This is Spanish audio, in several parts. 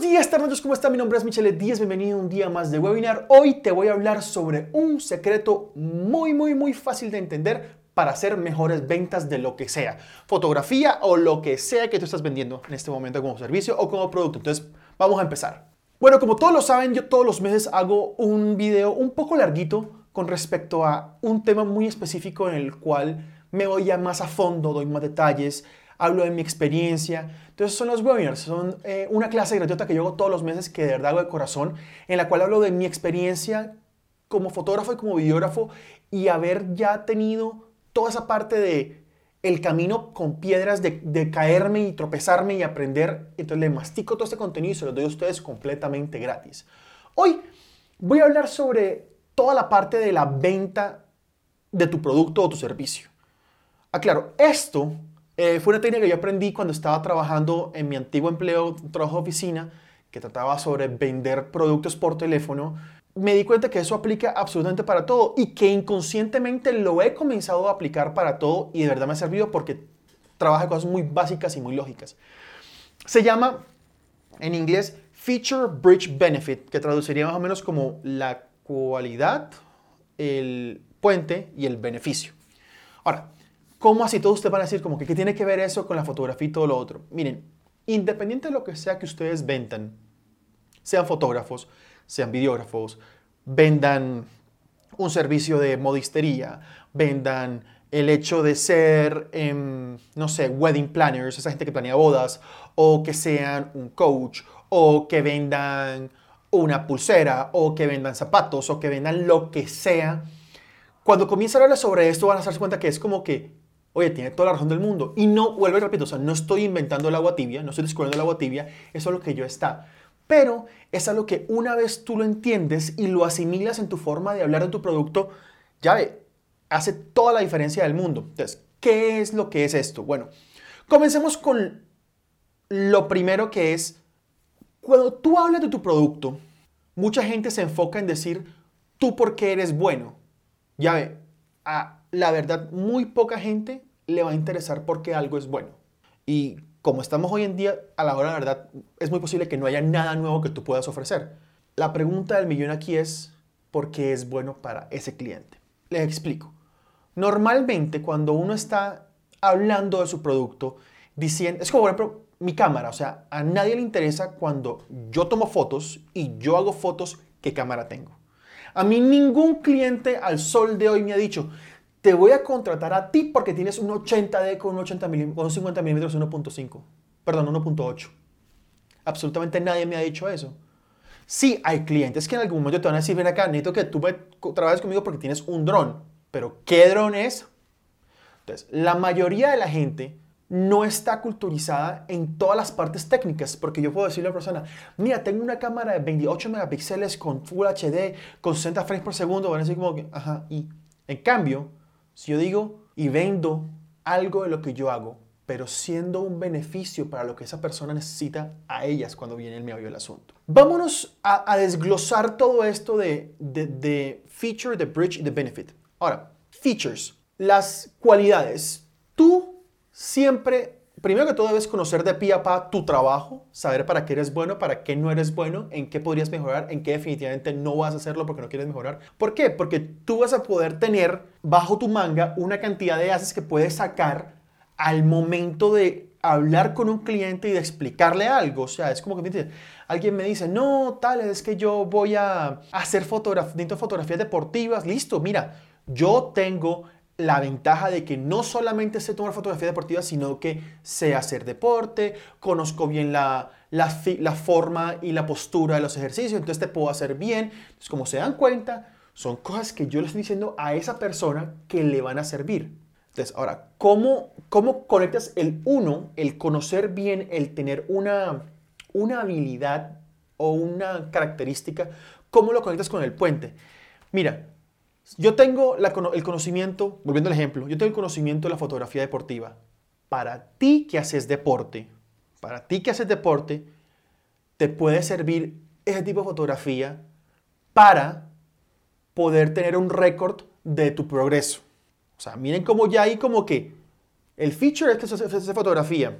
Buenos días, tardes, ¿cómo están? Mi nombre es Michelle Díaz, bienvenido a un día más de webinar. Hoy te voy a hablar sobre un secreto muy, muy, muy fácil de entender para hacer mejores ventas de lo que sea, fotografía o lo que sea que tú estás vendiendo en este momento como servicio o como producto. Entonces, vamos a empezar. Bueno, como todos lo saben, yo todos los meses hago un video un poco larguito con respecto a un tema muy específico en el cual me voy ya más a fondo, doy más detalles, hablo de mi experiencia. Entonces son los webinars, son eh, una clase gratuita que yo hago todos los meses que de verdad hago de corazón, en la cual hablo de mi experiencia como fotógrafo y como videógrafo y haber ya tenido toda esa parte de el camino con piedras de, caerme y tropezarme y aprender. Entonces le mastico todo este contenido y se lo doy a ustedes completamente gratis. Hoy voy a hablar sobre toda la parte de la venta de tu producto o tu servicio. Aclaro, esto eh, fue una técnica que yo aprendí cuando estaba trabajando en mi antiguo empleo, trabajo de oficina, que trataba sobre vender productos por teléfono. Me di cuenta que eso aplica absolutamente para todo y que inconscientemente lo he comenzado a aplicar para todo y de verdad me ha servido porque trabaja cosas muy básicas y muy lógicas. Se llama en inglés Feature Bridge Benefit, que traduciría más o menos como la cualidad, el puente y el beneficio. Ahora, ¿Cómo así todos ustedes van a decir como que qué tiene que ver eso con la fotografía y todo lo otro? Miren, independiente de lo que sea que ustedes vendan, sean fotógrafos, sean videógrafos, vendan un servicio de modistería, vendan el hecho de ser, em, no sé, wedding planners, esa gente que planea bodas, o que sean un coach, o que vendan una pulsera, o que vendan zapatos, o que vendan lo que sea. Cuando comienzan a hablar sobre esto van a darse cuenta que es como que Oye, tiene toda la razón del mundo. Y no, vuelvo y repito, o sea, no estoy inventando el agua tibia, no estoy descubriendo el agua tibia, eso es lo que yo está. Pero es algo que una vez tú lo entiendes y lo asimilas en tu forma de hablar de tu producto, ya ve, hace toda la diferencia del mundo. Entonces, ¿qué es lo que es esto? Bueno, comencemos con lo primero que es, cuando tú hablas de tu producto, mucha gente se enfoca en decir, tú por qué eres bueno. Ya ve, a la verdad, muy poca gente le va a interesar porque algo es bueno. Y como estamos hoy en día, a la hora de la verdad, es muy posible que no haya nada nuevo que tú puedas ofrecer. La pregunta del millón aquí es, ¿por qué es bueno para ese cliente? Les explico. Normalmente cuando uno está hablando de su producto, diciendo, es como por ejemplo mi cámara, o sea, a nadie le interesa cuando yo tomo fotos y yo hago fotos qué cámara tengo. A mí ningún cliente al sol de hoy me ha dicho, te voy a contratar a ti porque tienes un 80D con un, 80 con un 50 milímetros 1.5. Perdón, 1.8. Absolutamente nadie me ha dicho eso. Sí, hay clientes que en algún momento te van a decir, ven acá, necesito que tú trabajes conmigo porque tienes un dron. Pero, ¿qué dron es? Entonces, la mayoría de la gente no está culturizada en todas las partes técnicas, porque yo puedo decirle a la persona, mira, tengo una cámara de 28 megapíxeles con Full HD, con 60 frames por segundo, van a decir como ajá, y en cambio, si yo digo y vendo algo de lo que yo hago, pero siendo un beneficio para lo que esa persona necesita a ellas cuando viene el meollo del asunto. Vámonos a, desglosar todo esto de, de feature, de bridge y de benefit. Ahora, features, las cualidades. Tú siempre primero que todo debes conocer de pie a pa tu trabajo, saber para qué eres bueno, para qué no eres bueno, en qué podrías mejorar, en qué definitivamente no vas a hacerlo porque no quieres mejorar. ¿Por qué? Porque tú vas a poder tener bajo tu manga una cantidad de haces que puedes sacar al momento de hablar con un cliente y de explicarle algo. O sea, es como que alguien me dice, no, tal, es que yo voy a hacer fotografías, fotografías deportivas. Listo, mira, yo tengo la ventaja de que no solamente sé tomar fotografía deportiva, sino que sé hacer deporte, conozco bien la, la, forma y la postura de los ejercicios, entonces te puedo hacer bien. Entonces, como se dan cuenta, son cosas que yo le estoy diciendo a esa persona que le van a servir. Entonces, ahora, ¿cómo, cómo conectas el uno, el conocer bien, el tener una, una habilidad o una característica? ¿Cómo lo conectas con el puente? Mira, yo tengo el conocimiento, volviendo al ejemplo, yo tengo el conocimiento de la fotografía deportiva. Para ti que haces deporte, para ti que haces deporte, te puede servir ese tipo de fotografía para poder tener un récord de tu progreso. O sea, miren cómo ya hay como que el feature es que se fotografía.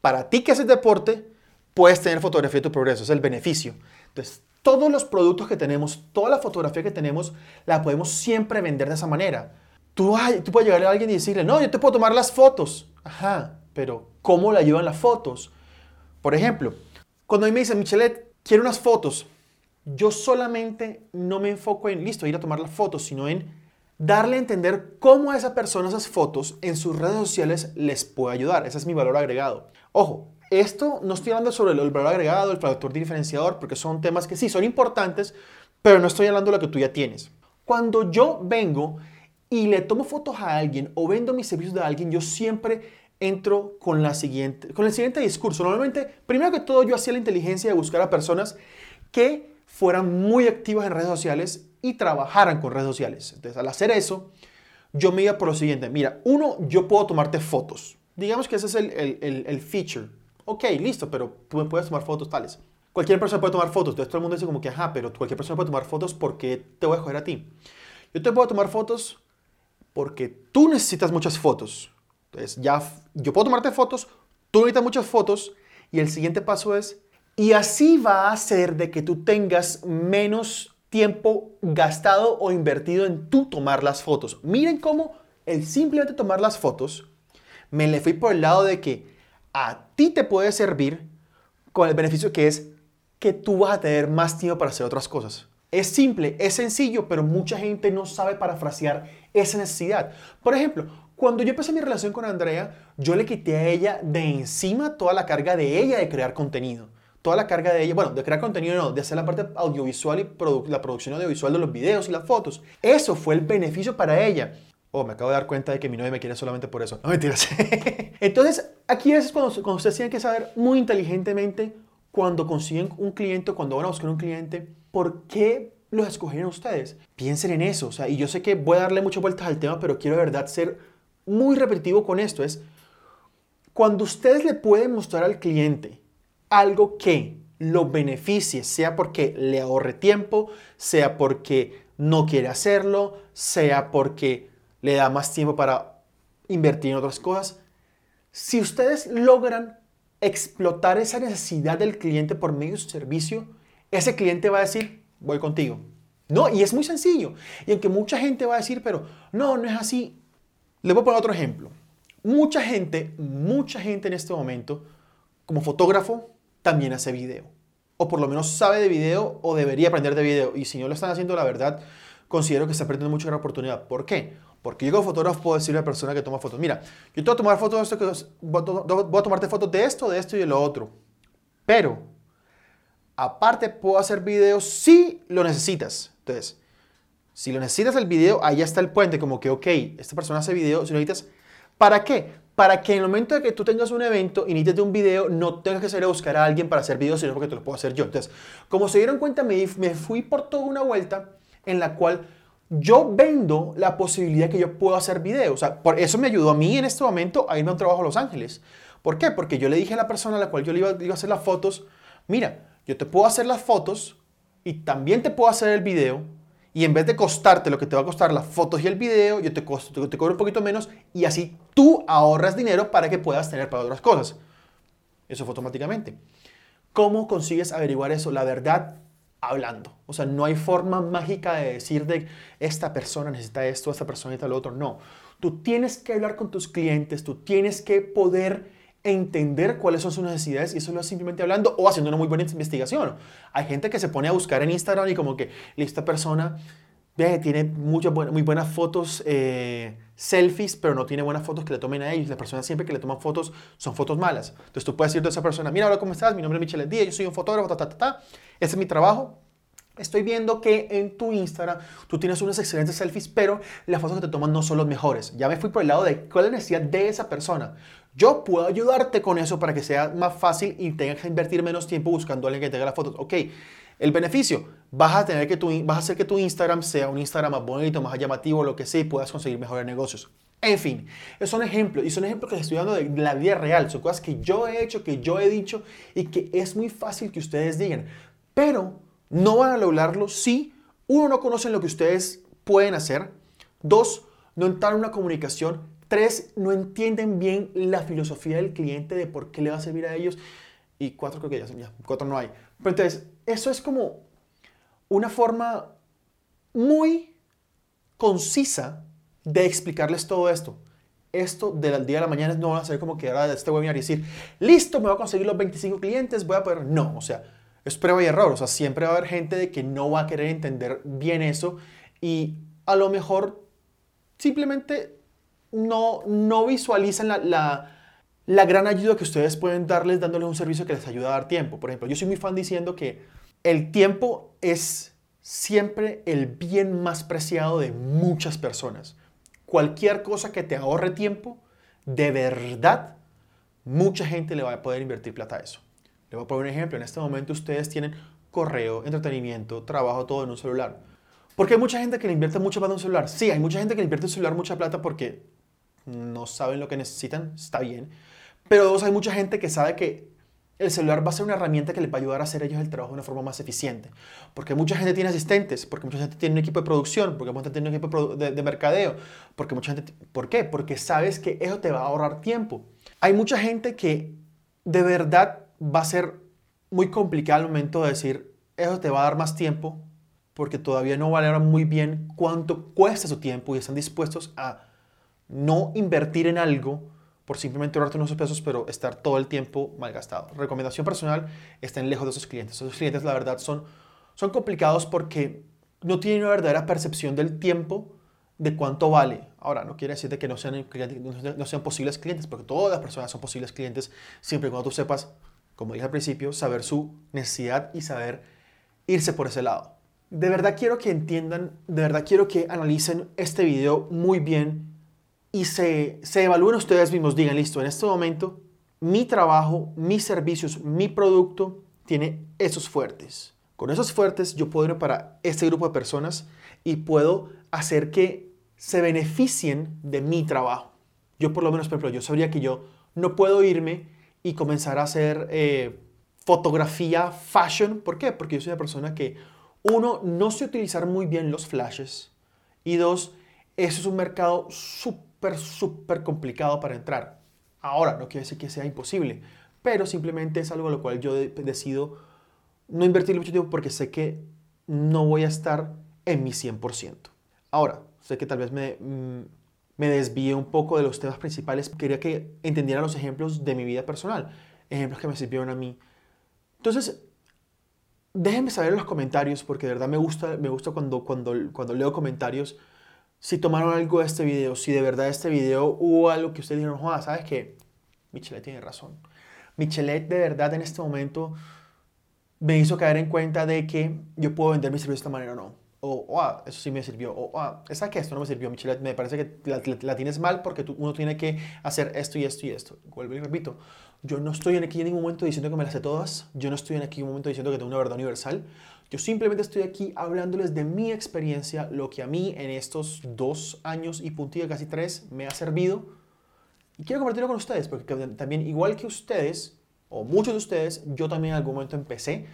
Para ti que haces deporte, puedes tener fotografía de tu progreso, es el beneficio. Entonces, todos los productos que tenemos, toda la fotografía que tenemos, la podemos siempre vender de esa manera. Tú, tú puedes llegarle a alguien y decirle, no, yo te puedo tomar las fotos. Ajá, pero ¿cómo le ayudan las fotos? Por ejemplo, cuando a mí me dicen, Michelet, quiero unas fotos, yo solamente no me enfoco en, listo, ir a tomar las fotos, sino en darle a entender cómo a esa persona esas fotos en sus redes sociales les puede ayudar. Ese es mi valor agregado. Ojo, esto no estoy hablando sobre el valor agregado, el factor diferenciador, porque son temas que sí son importantes, pero no estoy hablando de lo que tú ya tienes. Cuando yo vengo y le tomo fotos a alguien o vendo mis servicios de alguien, yo siempre entro con, la siguiente, con el siguiente discurso. Normalmente, primero que todo, yo hacía la inteligencia de buscar a personas que fueran muy activas en redes sociales y trabajaran con redes sociales. Entonces, al hacer eso, yo me iba por lo siguiente. Mira, uno, yo puedo tomarte fotos. Digamos que ese es el, el, el feature Ok, listo, pero tú me puedes tomar fotos tales. Cualquier persona puede tomar fotos. Entonces todo el mundo dice como que, ajá, pero cualquier persona puede tomar fotos porque te voy a escoger a ti. Yo te puedo tomar fotos porque tú necesitas muchas fotos. Entonces ya, yo puedo tomarte fotos, tú necesitas muchas fotos y el siguiente paso es, y así va a hacer de que tú tengas menos tiempo gastado o invertido en tú tomar las fotos. Miren cómo el simplemente tomar las fotos me le fui por el lado de que a ti te puede servir con el beneficio que es que tú vas a tener más tiempo para hacer otras cosas. Es simple, es sencillo, pero mucha gente no sabe parafrasear esa necesidad. Por ejemplo, cuando yo empecé mi relación con Andrea, yo le quité a ella de encima toda la carga de ella de crear contenido. Toda la carga de ella, bueno, de crear contenido no, de hacer la parte audiovisual y la producción audiovisual de los videos y las fotos. Eso fue el beneficio para ella. Oh, me acabo de dar cuenta de que mi novia me quiere solamente por eso. No mentiras. Entonces, aquí es cuando, cuando ustedes tienen que saber muy inteligentemente cuando consiguen un cliente, cuando van a buscar un cliente, por qué los escogieron ustedes. Piensen en eso. O sea, y yo sé que voy a darle muchas vueltas al tema, pero quiero de verdad ser muy repetitivo con esto. Es cuando ustedes le pueden mostrar al cliente algo que lo beneficie, sea porque le ahorre tiempo, sea porque no quiere hacerlo, sea porque le da más tiempo para invertir en otras cosas. Si ustedes logran explotar esa necesidad del cliente por medio de su servicio, ese cliente va a decir, voy contigo. No, y es muy sencillo. Y aunque mucha gente va a decir, pero no, no es así. Les voy a poner otro ejemplo. Mucha gente, mucha gente en este momento, como fotógrafo, también hace video. O por lo menos sabe de video o debería aprender de video. Y si no lo están haciendo, la verdad, considero que está perdiendo mucha gran oportunidad. ¿Por qué? Porque yo como fotógrafo puedo decirle a la persona que toma fotos, mira, yo te voy tomar fotos de esto, voy a tomarte fotos de esto, de esto y de lo otro. Pero, aparte puedo hacer videos si lo necesitas. Entonces, si lo necesitas el video, ahí está el puente, como que, ok, esta persona hace video, si lo necesitas, ¿para qué? Para que en el momento de que tú tengas un evento y necesites un video, no tengas que salir a buscar a alguien para hacer videos, sino porque te lo puedo hacer yo. Entonces, como se dieron cuenta, me fui por toda una vuelta en la cual yo vendo la posibilidad que yo puedo hacer videos. O sea, por eso me ayudó a mí en este momento a irme a un trabajo a Los Ángeles. ¿Por qué? Porque yo le dije a la persona a la cual yo le iba, a hacer las fotos, mira, yo te puedo hacer las fotos y también te puedo hacer el video. Y en vez de costarte lo que te va a costar las fotos y el video, yo te, costo, cobro un poquito menos y así tú ahorras dinero para que puedas tener para otras cosas. Eso fue automáticamente. ¿Cómo consigues averiguar eso? La verdad, hablando. O sea, no hay forma mágica de decir de esta persona necesita esto, esta persona necesita lo otro. No. Tú tienes que hablar con tus clientes, tú tienes que poder entender cuáles son sus necesidades y eso lo es simplemente hablando o haciendo una muy buena investigación. Hay gente que se pone a buscar en Instagram y como que esta persona ve, tiene muchas muy buenas fotos, eh, selfies, pero no tiene buenas fotos que le tomen a ellos. Las personas siempre que le toman fotos son fotos malas. Entonces tú puedes decirle a esa persona, mira, hola, ¿cómo estás? Mi nombre es Michelle Díaz, yo soy un fotógrafo, ta, ta, ta, ta. Ese es mi trabajo. Estoy viendo que en tu Instagram tú tienes unos excelentes selfies, pero las fotos que te toman no son las mejores. Ya me fui por el lado de cuál es la necesidad de esa persona. Yo puedo ayudarte con eso para que sea más fácil y tengas que invertir menos tiempo buscando a alguien que te haga las fotos. Ok, el beneficio, vas a tener que tu, vas a hacer que tu Instagram sea un Instagram más bonito, más llamativo, lo que sea, y puedas conseguir mejores negocios. En fin, esos son ejemplos y son ejemplos que estoy dando de la vida real, son cosas que yo he hecho, que yo he dicho y que es muy fácil que ustedes digan. Pero no van a lograrlo si, uno, no conocen lo que ustedes pueden hacer, dos, no entran en una comunicación, tres, no entienden bien la filosofía del cliente de por qué le va a servir a ellos. Y cuatro creo que ya, ya cuatro no hay. Pero entonces, eso es como una forma muy concisa de explicarles todo esto. Esto del día de la mañana no va a ser como que ahora de este webinar y decir, listo, me voy a conseguir los 25 clientes, voy a poder... No, o sea, es prueba y error. O sea, siempre va a haber gente de que no va a querer entender bien eso y a lo mejor simplemente no, no visualizan la, la, la gran ayuda que ustedes pueden darles dándoles un servicio que les ayuda a dar tiempo. Por ejemplo, yo soy muy fan diciendo que el tiempo es siempre el bien más preciado de muchas personas. Cualquier cosa que te ahorre tiempo, de verdad, mucha gente le va a poder invertir plata a eso. Le voy a poner un ejemplo. En este momento ustedes tienen correo, entretenimiento, trabajo, todo en un celular. Porque hay mucha gente que le invierte mucha plata en un celular. Sí, hay mucha gente que le invierte en un celular mucha plata porque no saben lo que necesitan, está bien. Pero dos, hay mucha gente que sabe que el celular va a ser una herramienta que les va a ayudar a hacer ellos el trabajo de una forma más eficiente. Porque mucha gente tiene asistentes, porque mucha gente tiene un equipo de producción, porque mucha gente tiene un equipo de, de mercadeo, porque mucha gente... ¿Por qué? Porque sabes que eso te va a ahorrar tiempo. Hay mucha gente que de verdad va a ser muy complicado al momento de decir, eso te va a dar más tiempo, porque todavía no valoran muy bien cuánto cuesta su tiempo y están dispuestos a no invertir en algo por simplemente ahorrarte unos pesos, pero estar todo el tiempo malgastado. Recomendación personal, estén lejos de esos clientes. Esos clientes, la verdad, son, son complicados porque no tienen una verdadera percepción del tiempo de cuánto vale. Ahora, no quiere decir que no sean, no sean posibles clientes, porque todas las personas son posibles clientes, siempre y cuando tú sepas, como dije al principio, saber su necesidad y saber irse por ese lado. De verdad quiero que entiendan, de verdad quiero que analicen este video muy bien y se, se evalúen ustedes mismos, digan, listo, en este momento mi trabajo, mis servicios, mi producto tiene esos fuertes. Con esos fuertes yo puedo ir para este grupo de personas y puedo hacer que se beneficien de mi trabajo. Yo por lo menos, por ejemplo, yo sabría que yo no puedo irme y comenzar a hacer eh, fotografía fashion. ¿Por qué? Porque yo soy una persona que, uno, no sé utilizar muy bien los flashes y dos, eso es un mercado súper súper, súper complicado para entrar. Ahora, no quiere decir que sea imposible, pero simplemente es algo a lo cual yo decido no invertir mucho tiempo porque sé que no voy a estar en mi 100%. Ahora, sé que tal vez me, mm, me desvíe un poco de los temas principales. Quería que entendieran los ejemplos de mi vida personal, ejemplos que me sirvieron a mí. Entonces, déjenme saber en los comentarios porque de verdad me gusta, me gusta cuando, cuando, cuando leo comentarios si tomaron algo de este video, si de verdad este video hubo algo que ustedes dijeron, Juan, ¿sabes qué? Michelet tiene razón. Michelet de verdad en este momento me hizo caer en cuenta de que yo puedo vender mi servicio de esta manera o no. O, oh, eso sí me sirvió. O, oh, esa que esto no me sirvió, Michelet. Me parece que la, tienes mal porque tú, uno tiene que hacer esto y esto y esto. Vuelvo y repito. Yo no estoy aquí en ningún momento diciendo que me las sé todas. Yo no estoy aquí en ningún momento diciendo que tengo una verdad universal. Yo simplemente estoy aquí hablándoles de mi experiencia, lo que a mí en estos dos años y puntilla, casi tres, me ha servido. Y quiero compartirlo con ustedes, porque también, igual que ustedes, o muchos de ustedes, yo también en algún momento empecé.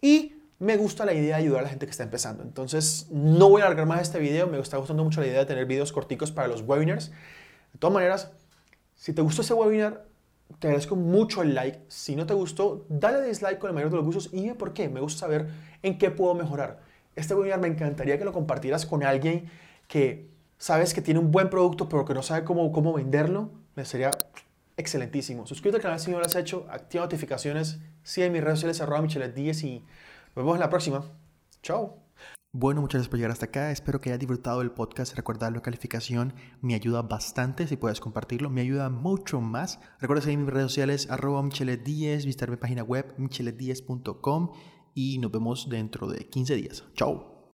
Y me gusta la idea de ayudar a la gente que está empezando. Entonces, no voy a alargar más este video. Me está gustando mucho la idea de tener videos corticos para los webinars. De todas maneras, si te gustó ese webinar, te agradezco mucho el like. Si no te gustó, dale dislike con el mayor de los gustos y dime por qué. Me gusta saber en qué puedo mejorar. Este webinar me encantaría que lo compartieras con alguien que sabes que tiene un buen producto pero que no sabe cómo, cómo venderlo. Me sería excelentísimo. Suscríbete al canal si no lo has hecho. Activa notificaciones. Sigue mis redes sociales arroba michelet10 y nos vemos en la próxima. Chao. Bueno, muchas gracias por llegar hasta acá. Espero que hayas disfrutado del podcast. Recuerda la calificación me ayuda bastante. Si puedes compartirlo, me ayuda mucho más. Recuerda seguir mis redes sociales, arroba michelet10, visitar mi página web michelet10.com y nos vemos dentro de 15 días. Chao.